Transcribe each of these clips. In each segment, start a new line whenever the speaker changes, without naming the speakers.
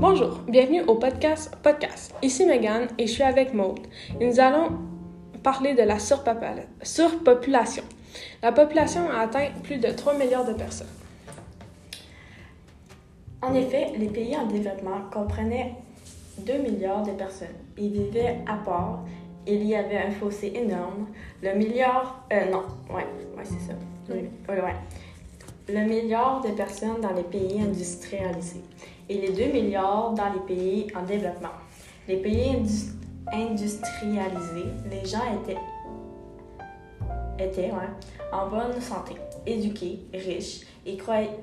Bonjour, bienvenue au podcast Podcast. Ici Megan et je suis avec Maude. Et nous allons parler de la surpopulation. La population a atteint plus de 3 milliards de personnes.
En effet, les pays en développement comprenaient 2 milliards de personnes. Ils vivaient à part. Il y avait un fossé énorme. Le milliard... Euh, non, ouais, ouais c'est ça.
Oui.
Ouais, ouais. Le milliard de personnes dans les pays industrialisés et les 2 milliards dans les pays en développement. Les pays indus- industrialisés, les gens étaient, en bonne santé, éduqués, riches et, croyaient,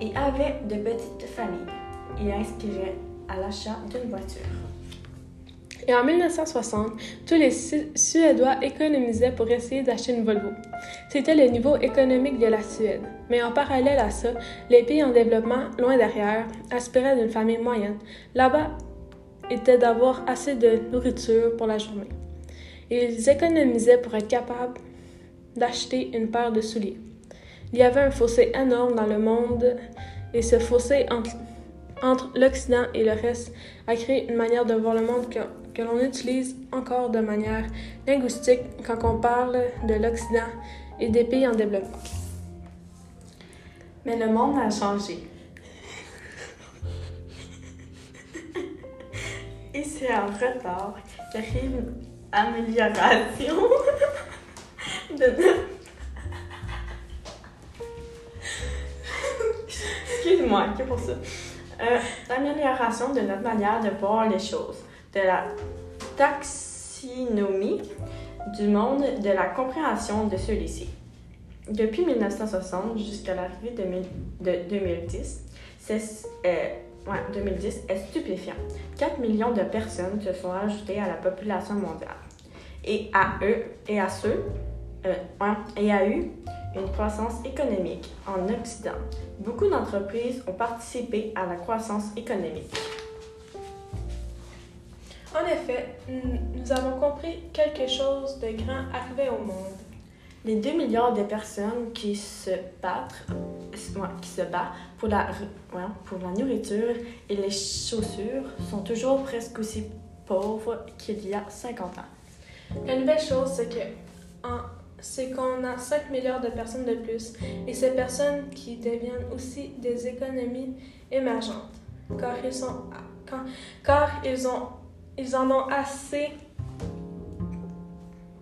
et avaient de petites familles. Ils inspiraient à l'achat d'une voiture.
Et en 1960, tous les Su- Suédois économisaient pour essayer d'acheter une Volvo. C'était le niveau économique de la Suède. Mais en parallèle à ça, les pays en développement, loin derrière, aspiraient d'une famille moyenne. Là-bas, était d'avoir assez de nourriture pour la journée. Ils économisaient pour être capables d'acheter une paire de souliers. Il y avait un fossé énorme dans le monde et ce fossé entre, entre l'Occident et le reste a créé une manière de voir le monde que, que l'on utilise encore de manière linguistique quand on parle de l'Occident et des pays en développement.
Mais le monde a changé. Et c'est en retard qu'arrive une amélioration de notre... Excuse-moi, que pour ça. Euh, L'amélioration de notre manière de voir les choses, de la taxinomie du monde, de la compréhension de celui-ci. Depuis 1960 jusqu'à l'arrivée de, mille- de 2010, c'est, euh, ouais, 2010 est stupéfiant. 4 millions de personnes se sont ajoutées à la population mondiale. Et à eux, et à ceux, euh, ouais, et a eu une croissance économique en Occident. Beaucoup d'entreprises ont participé à la croissance économique.
En effet, nous avons compris quelque chose de grand arrivait au monde.
Les 2 milliards de personnes qui se battent, ouais, qui se battent pour, la, ouais, pour la nourriture et les chaussures sont toujours presque aussi pauvres qu'il y a 50 ans.
La nouvelle chose, c'est que en- c'est qu'on a 5 milliards de personnes de plus. Et ces personnes qui deviennent aussi des économies émergentes, car ils sont car ils ont ils en ont assez.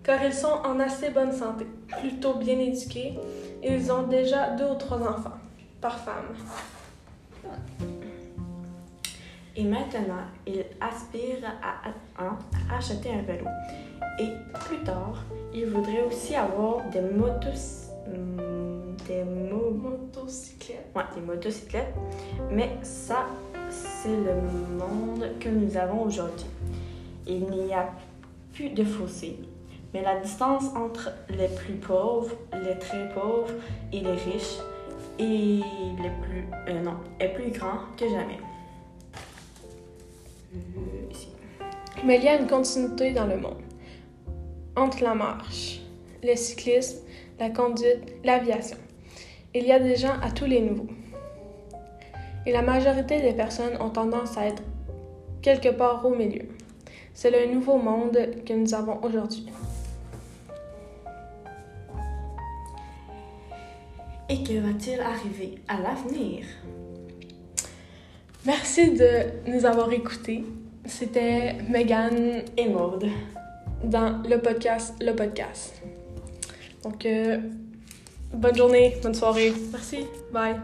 Car ils sont en assez bonne santé, plutôt bien éduqués. Et ils ont déjà deux ou trois enfants par femme.
Et maintenant, ils aspirent à- à acheter un vélo. Et plus tard, ils voudraient aussi avoir des motos... hum, des mo-
Motocyclette.
Ouais, des motocyclettes. Mais ça, c'est le monde que nous avons aujourd'hui. Il n'y a plus de fossé. Mais la distance entre les plus pauvres, les très pauvres et les riches les plus, euh, non, est plus grand que jamais. Euh, ici.
Mais il y a une continuité dans le monde. Entre la marche, le cyclisme, la conduite, l'aviation. Il y a des gens à tous les niveaux. Et la majorité des personnes ont tendance à être quelque part au milieu. C'est le nouveau monde que nous avons aujourd'hui.
Et que va-t-il arriver à l'avenir?
Merci de nous avoir écoutés. C'était Megan
Et Maude.
Dans le podcast Le Podcast. Donc, euh, bonne journée, bonne soirée. Merci. Bye.